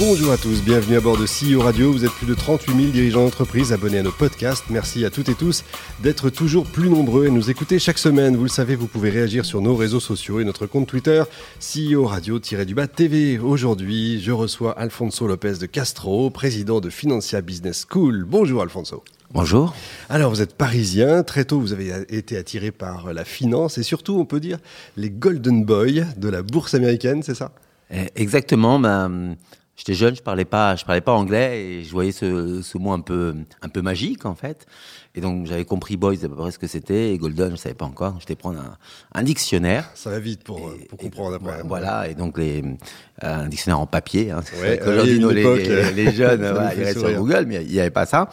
Bonjour à tous, bienvenue à bord de CEO Radio. Vous êtes plus de 38 000 dirigeants d'entreprise abonnés à nos podcasts. Merci à toutes et tous d'être toujours plus nombreux et nous écouter chaque semaine. Vous le savez, vous pouvez réagir sur nos réseaux sociaux et notre compte Twitter CEO Radio-du-Bas TV. Aujourd'hui, je reçois Alfonso Lopez de Castro, président de Financia Business School. Bonjour Alfonso. Bonjour. Alors, vous êtes parisien. Très tôt, vous avez été attiré par la finance et surtout, on peut dire, les Golden Boys de la bourse américaine, c'est ça? Eh, Exactement. Ben, j'étais jeune, je parlais pas, je parlais pas anglais et je voyais ce, ce mot un peu, un peu magique, en fait. Et donc j'avais compris Boys à peu près ce que c'était, et Golden, je ne savais pas encore. J'étais prendre un, un, dictionnaire. Ça va vite pour, pour comprendre après. Voilà, et donc les, un dictionnaire en papier. Hein, ouais, Aujourd'hui, les, les, les, jeunes, voilà, ils restent sur Google, mais il n'y avait pas ça.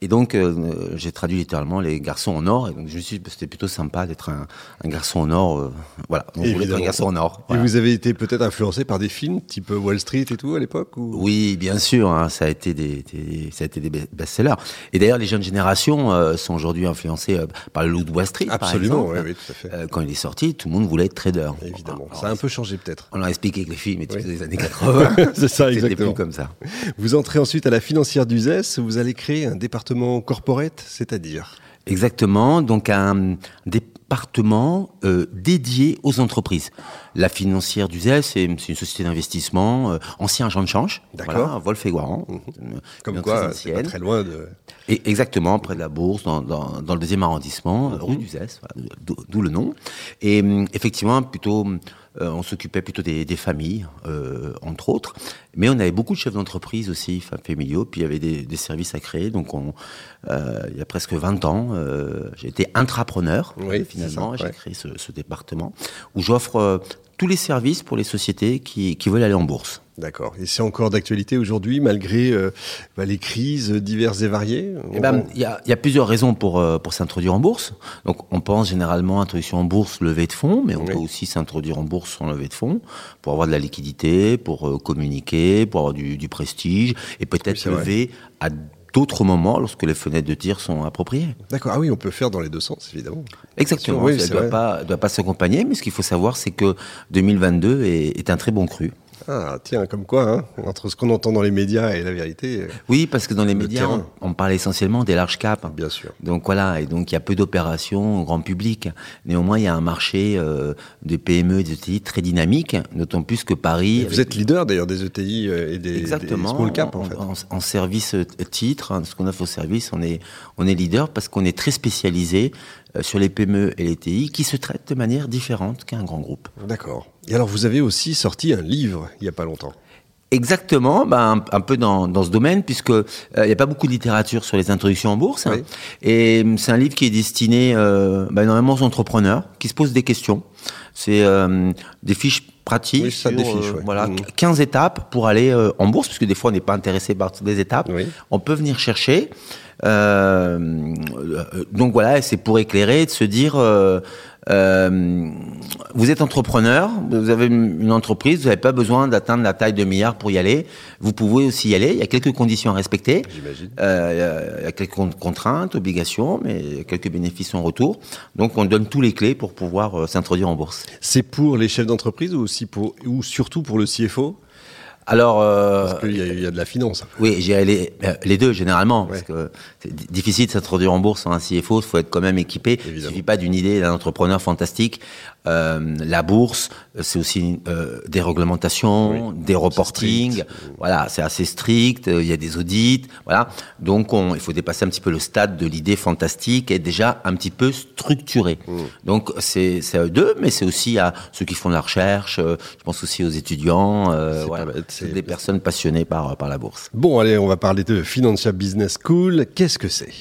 Et donc euh, j'ai traduit littéralement les garçons en or. Et donc je me suis dit, c'était plutôt sympa d'être un, un, garçon en or. Euh, voilà, donc je voulais être un garçon en or. Voilà. Et vous avez été peut-être influencé par des films type Wall Street et tout à l'époque ou... Oui, bien sûr. Hein, ça a été des, des, ça a été des best-sellers. Et d'ailleurs, les jeunes générations euh, sont aujourd'hui influencé euh, par le loup de Wall Street. Absolument, par exemple. Oui, oui, tout à fait. Euh, quand il est sorti, tout le monde voulait être trader. Évidemment. Alors, ça a un peu changé peut-être. On l'a expliqué avec les films tout des années 80. c'est ça, exactement. plus comme ça. Vous entrez ensuite à la financière d'Uzès. Vous allez créer un département corporate, c'est-à-dire Exactement. Donc un département euh, dédié aux entreprises. La financière d'Uzès, c'est une société d'investissement, euh, ancien agent de change. D'accord. Voilà, Wolf et Guaran. Mmh. Comme quoi, c'est pas très loin de. Et exactement, près de la Bourse, dans, dans, dans le deuxième arrondissement, mmh. rue d'Uzès, voilà, d'où le nom. Et effectivement, plutôt, euh, on s'occupait plutôt des, des familles, euh, entre autres. Mais on avait beaucoup de chefs d'entreprise aussi, familiaux, puis il y avait des, des services à créer. Donc, on, euh, il y a presque 20 ans, j'ai été intrapreneur, oui, finalement. ça, J'ai créé ce, ce, département où j'offre tous les services pour les sociétés qui, qui veulent aller en bourse. D'accord. Et c'est encore d'actualité aujourd'hui, malgré euh, bah, les crises diverses et variées Il ben, y, a, y, a, plusieurs raisons pour, euh, pour s'introduire en bourse. Donc, on pense généralement introduction en bourse, levée de fonds, mais on oui. peut aussi s'introduire en bourse sans levée de fonds pour avoir de la liquidité, pour euh, communiquer, pour avoir du, du prestige et peut-être oui, lever à d'autres moments lorsque les fenêtres de tir sont appropriées. D'accord, ah oui, on peut faire dans les deux sens, évidemment. Exactement, oui, ça ne doit pas, doit pas s'accompagner, mais ce qu'il faut savoir, c'est que 2022 est, est un très bon cru. Ah, tiens, comme quoi, hein, entre ce qu'on entend dans les médias et la vérité. Oui, parce que dans les médias, on, on, parle essentiellement des larges caps. Bien sûr. Donc voilà, et donc il y a peu d'opérations au grand public. Néanmoins, il y a un marché euh, de PME et des ETI très dynamique, d'autant plus que Paris. Et vous êtes leader d'ailleurs des ETI et des, Exactement, des small cap en, en fait. En, en service titre, hein, ce qu'on offre au service, on est, on est leader parce qu'on est très spécialisé euh, sur les PME et les TI qui se traitent de manière différente qu'un grand groupe. D'accord. Et alors, vous avez aussi sorti un livre il n'y a pas longtemps. Exactement, ben, un, un, peu dans, dans ce domaine, puisque il euh, n'y a pas beaucoup de littérature sur les introductions en bourse. Hein, oui. et c'est un livre qui est destiné euh, ben, énormément aux entrepreneurs qui se posent des questions. C'est euh, des fiches pratiques, oui, ça, sur, des fiches, ouais. voilà, mmh. 15 étapes pour aller euh, en bourse, puisque des fois on n'est pas intéressé par toutes les étapes. Oui. On peut venir chercher. Euh, donc voilà, c'est pour éclairer, de se dire, euh, euh, vous êtes entrepreneur, vous avez une entreprise, vous n'avez pas besoin d'atteindre la taille de milliard pour y aller. Vous pouvez aussi y aller. Il y a quelques conditions à respecter. Euh, il y a quelques contraintes, obligations, mais il y a quelques bénéfices en retour. Donc on donne tous les clés pour pouvoir euh, s'introduire en bourse. C'est pour les chefs d'entreprise ou aussi pour ou surtout pour le CFO alors, euh, parce qu'il y, y, a de la finance. Oui, j'ai les, les, deux généralement, ouais. parce que c'est difficile de s'introduire en bourse sans un CFO. Il faut être quand même équipé. Évidemment. Il suffit pas d'une idée d'un entrepreneur fantastique. Euh, la bourse, c'est aussi euh, des réglementations, oui. des reportings. Voilà, c'est assez strict. Il y a des audits. Voilà, donc on, il faut dépasser un petit peu le stade de l'idée fantastique et déjà un petit peu structuré. Mmh. Donc c'est à eux deux, mais c'est aussi à ceux qui font de la recherche. euh, Je pense aussi aux étudiants. Euh, voilà, c'est des personnes passionnées par par la bourse. Bon, allez, on va parler de Financial Business School. Qu'est-ce que c'est?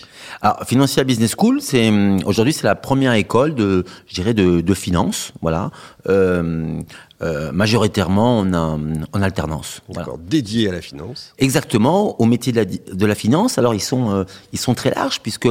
Alors, Financial Business School, c'est aujourd'hui c'est la première école de, je dirais, de, de finance, voilà, euh, euh, majoritairement en, en alternance. D'accord, dédié à la finance. Exactement, au métier de la, de la finance. Alors ils sont, euh, ils sont très larges puisque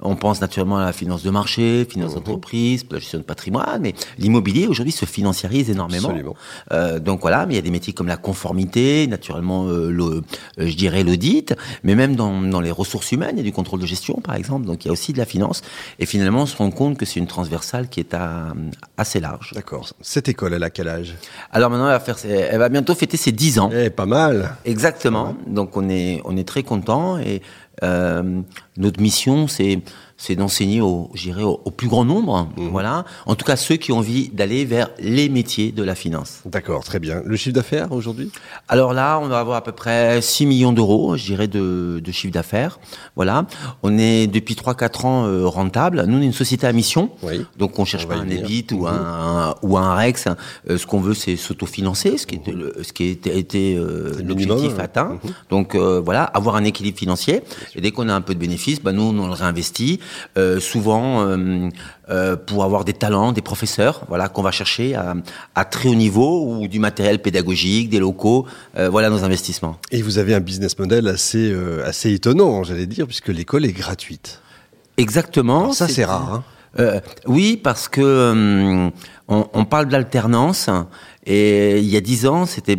on pense naturellement à la finance de marché, finance d'entreprise, la gestion de patrimoine, mais l'immobilier aujourd'hui se financiarise énormément. Absolument. Euh, donc voilà, mais il y a des métiers comme la conformité, naturellement, euh, le, euh, je dirais l'audit, mais même dans, dans les ressources humaines, il y a du contrôle de gestion par exemple. Donc il y a aussi de la finance. Et finalement, on se rend compte que c'est une transversale qui est à, assez large. D'accord. Cette école, elle a quel âge? Alors maintenant, elle va, faire, ses- elle va bientôt fêter ses 10 ans. Eh, pas mal. Exactement. Donc on est on est très content et euh, notre mission c'est c'est d'enseigner au au, au plus grand nombre. Voilà. En tout cas ceux qui ont envie d'aller vers les métiers de la finance. D'accord, très bien. Le chiffre d'affaires aujourd'hui? Alors là, on va avoir à peu près 6 millions d'euros, je dirais, de, de chiffre d'affaires. Voilà. On est depuis 3-4 ans euh, rentable. Nous, on est une société à mission. Oui. Donc, on cherche On pas un. EBIT ou un, ou un REX. Euh, ce qu'on veut, c'est s'autofinancer, ce qui était, le- ce qui était, était, euh, l'objectif ouais. atteint. Donc, euh, voilà, avoir un équilibre financier. Et dès qu'on a un peu de bénéfices, bah, nous, on le réinvestit. Euh, souvent, euh, euh, pour avoir des talents, des professeurs, voilà, qu'on va chercher à, à très haut niveau ou du matériel pédagogique, des locaux. Voilà nos investissements. Et vous avez un business model assez, assez étonnant, j'allais dire, puisque l'école est gratuite. Exactement. Alors ça, c'est rare. Hein. Euh, oui, parce que on, on parle d'alternance et il y a dix ans, c'était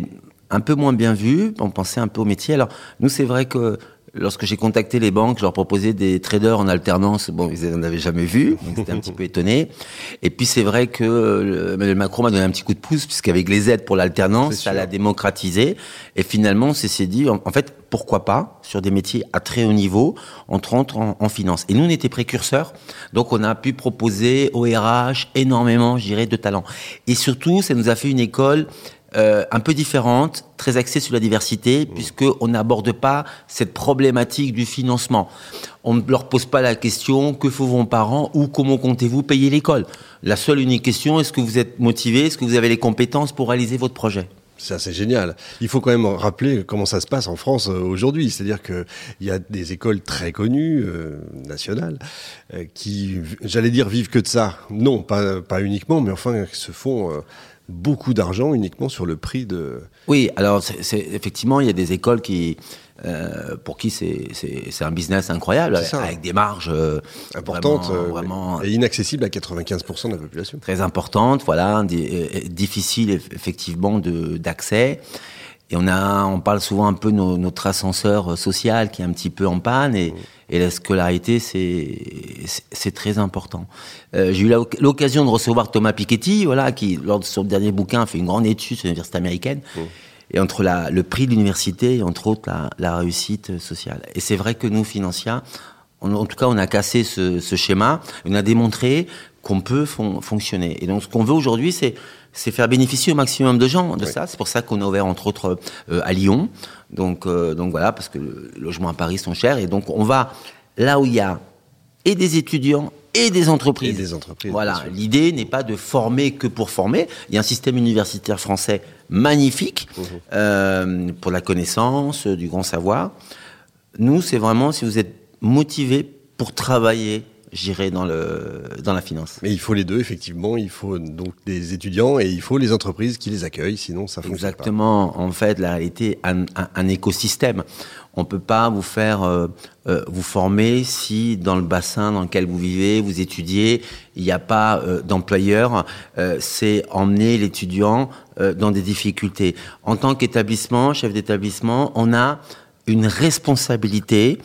un peu moins bien vu. On pensait un peu au métier. Alors nous, c'est vrai que lorsque j'ai contacté les banques, je leur proposais des traders en alternance. Bon, ils n'en avaient jamais vu, donc c'était un petit peu étonné. Et puis c'est vrai que euh, Emmanuel Macron m'a donné un petit coup de pouce puisqu'avec les aides pour l'alternance, C'est ça l'a démocratisé. Et finalement, on s'est dit, en, en fait, pourquoi pas sur des métiers à très haut niveau, on rentre en, en finance. Et nous, on était précurseurs, donc on a pu proposer au RH énormément, je dirais, de talents. Et surtout, ça nous a fait une école euh, un peu différente, très axée sur la diversité, puisque on n'aborde pas cette problématique du financement. On ne leur pose pas la question que font vos parents ou comment comptez-vous payer l'école? La seule unique question, est-ce que vous êtes motivé, est-ce que vous avez les compétences pour réaliser votre projet? C'est assez génial. Il faut quand même rappeler comment ça se passe en France euh, aujourd'hui. C'est-à-dire qu'il y a des écoles très connues, euh, nationales, euh, qui, j'allais dire, vivent que de ça. Non, pas, pas uniquement, mais enfin, qui se font beaucoup d'argent uniquement sur le prix de... Oui, alors c'est effectivement, il y a des écoles qui, euh, pour qui c'est un business incroyable, ça. avec des marges euh, importante vraiment, euh, vraiment et inaccessible à 95% de la population. très importantes, voilà, euh, difficiles eff- effectivement de- d'accès. Et on a, on parle souvent un peu de no- notre ascenseur social qui est un petit peu en panne et, et la scolarité c'est très important. Euh, J'ai eu l'occasion de recevoir Thomas Piketty, voilà, qui lors de son dernier bouquin a fait une grande étude sur l'université américaine. Et entre la, le prix de l'université et entre autres la, la réussite sociale. Et c'est vrai que nous, Financia, on- en tout cas, on a cassé ce, ce schéma, on a démontré qu'on peut fon- fonctionner. Et donc, ce qu'on veut aujourd'hui, c'est c'est faire bénéficier au maximum de gens de Oui. ça. C'est pour ça qu'on a ouvert entre autres euh, à Lyon. Donc, euh, donc voilà, parce que le logement à Paris sont chers. Et donc, on va là où il y a et des étudiants et des entreprises. Et des entreprises, Voilà. L'idée n'est pas de former que pour former. Il y a un système universitaire français magnifique Mmh. euh, pour la connaissance, du grand savoir. Nous, c'est vraiment si vous êtes motivé pour travailler, j'irai dans le dans la finance. Mais il faut les deux, effectivement. Il faut donc des étudiants et il faut les entreprises qui les accueillent, sinon ça fonctionne Exactement. En fait, la réalité, un, un, un écosystème. On peut pas vous faire euh, euh, vous former si dans le bassin dans lequel vous vivez, vous étudiez, il n'y a pas euh, d'employeur. Euh, c'est emmener l'étudiant euh, dans des difficultés. En tant qu'établissement, chef d'établissement, on a une responsabilité.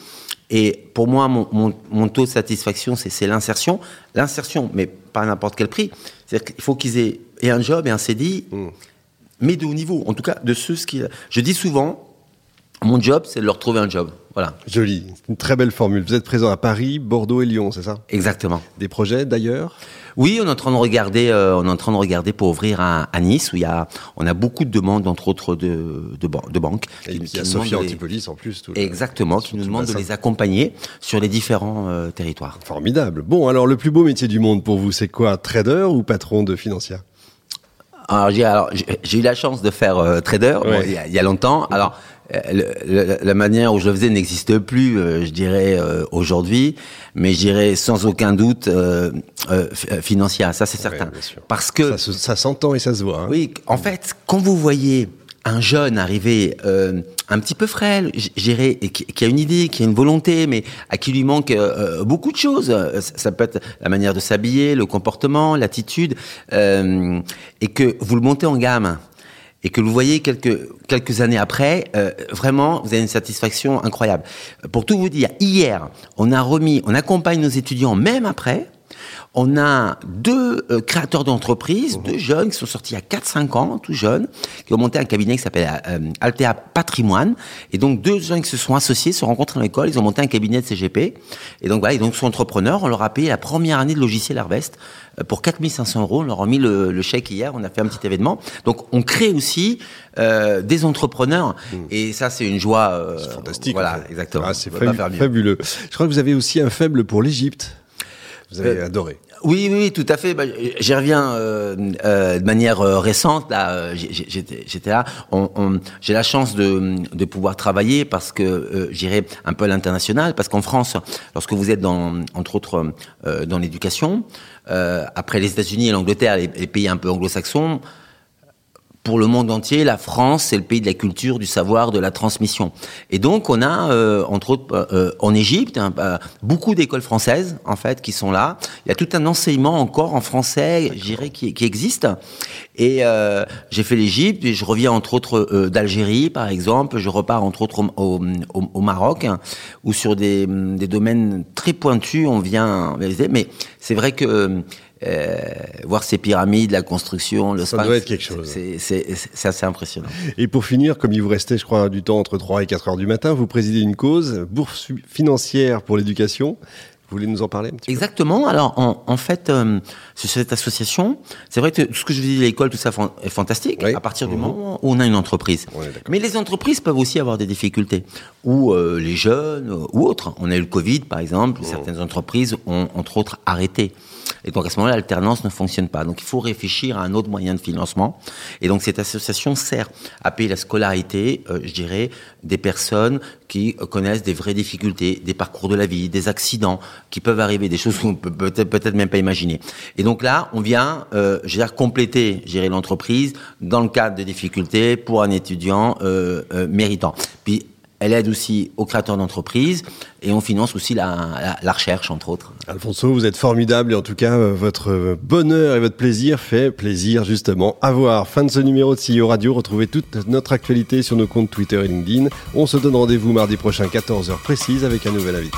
Et pour moi, mon, mon, mon taux de satisfaction, c'est l'insertion. L'insertion, mais pas à n'importe quel prix. C'est-à-dire qu'il faut qu'ils aient et un job et un CDI Mmh. mais de haut niveau, en tout cas de ceux qui. Je dis souvent, mon job, c'est de leur trouver un job. Voilà. Joli. C'est Une très belle formule. Vous êtes présent à Paris, Bordeaux et Lyon, c'est ça? Exactement. Des projets d'ailleurs? Oui, on est en train de regarder, euh, on est en train de regarder pour ouvrir à, à Nice où il y a, on a beaucoup de demandes entre autres de de, ban- de banques. Et qui- puis il y a les- Antipolis en plus. tout Exactement, qui nous demandent de les accompagner sur les différents euh, territoires. Formidable. Bon, alors le plus beau métier du monde pour vous, c'est quoi? Trader ou patron de Financia Alors j'ai eu la chance de faire euh, trader bon, il, y a, il y a longtemps. Alors la manière où je le faisais n'existe plus, je dirais aujourd'hui, mais je dirais sans aucun doute financière. Ça, c'est certain. Parce que ça, s'entend et ça se voit. Hein. Oui, en fait, quand vous voyez un jeune arrivé euh, un petit peu frêle, et qui, a une idée, qui a une volonté, mais à qui lui manque euh, beaucoup de choses. Ça peut être la manière de s'habiller, le comportement, l'attitude, euh, et que vous le montez en gamme et que vous voyez quelques quelques années après, vraiment, vous avez une satisfaction incroyable. Pour tout vous dire, hier, on a remis, on accompagne nos étudiants même après on a deux euh, créateurs d'entreprises, deux jeunes qui sont sortis à 4-5 ans, tout jeunes, qui ont monté un cabinet qui s'appelle euh, Altea Patrimoine. Et donc deux jeunes qui se sont associés, se rencontrent à l'école, ils ont monté un cabinet de CGP. Et donc voilà, donc sont entrepreneurs. On leur a payé la première année de logiciel Harvest euh, pour 4500 euros. On leur a mis le, chèque hier. On a fait un petit événement. Donc on crée aussi des entrepreneurs. Mmh. Et ça, c'est une joie. c'est fantastique. Voilà, exactement. Ah, c'est fabuleux. Je crois que vous avez aussi un faible pour l'Égypte. Vous avez adoré. Oui, oui, tout à fait. Bah, J'y reviens euh, euh, de manière euh, récente. Là, euh, j'étais là. J'ai la chance de, de, pouvoir travailler parce que euh, j'irai un peu à l'international. Parce qu'en France, lorsque vous êtes dans, entre autres, dans l'éducation, après les États-Unis et l'Angleterre, les, les, pays un peu anglo-saxons, pour le monde entier, la France, c'est le pays de la culture, du savoir, de la transmission. Et donc, on a, euh, entre autres, euh, euh, en Égypte, hein, bah, beaucoup d'écoles françaises, en fait, qui sont là. Il y a tout un enseignement encore en français, j'irais, qui, qui existe. Et j'ai fait l'Égypte, et je reviens, entre autres, d'Algérie, par exemple. Je repars, entre autres, au, au, au Maroc, hein, où sur des, des, domaines très pointus, on vient... Mais c'est vrai que euh, voir ces pyramides, la construction, le Ça doit être quelque chose. C'est assez impressionnant. Et pour finir, comme il vous restait, je crois, du temps entre 3 et 4 heures du matin, vous présidez une cause, bourse financière pour l'éducation. Vous voulez nous en parler un petit Exactement. Alors, en, en fait, euh, cette association, c'est vrai que tout ce que je vous dis, l'école, tout ça est fantastique, à partir du mhm. moment où on a une entreprise. Mais les entreprises peuvent aussi avoir des difficultés. Ou euh, les jeunes, ou autres. On a eu le Covid, par exemple, où mhm. certaines entreprises ont, entre autres, arrêté. Et donc à ce moment-là, l'alternance ne fonctionne pas. Donc il faut réfléchir à un autre moyen de financement. Et donc cette association sert à payer la scolarité, euh, je dirais, des personnes qui connaissent des vraies difficultés, des parcours de la vie, des accidents qui peuvent arriver, des choses qu'on peut peut-être même pas imaginer. Et donc là, on vient, euh, je veux dire, compléter, gérer l'entreprise dans le cadre de difficultés pour un étudiant euh, euh méritant. Puis elle aide aussi aux créateurs d'entreprises et on finance aussi la, recherche, entre autres. Alfonso, vous êtes formidable et en tout cas, votre bonheur et votre plaisir fait plaisir justement à voir. Fin de ce numéro de CEO Radio. Retrouvez toute notre actualité sur nos comptes Twitter et LinkedIn. On se donne rendez-vous mardi prochain, 14h précise, avec un nouvel invité.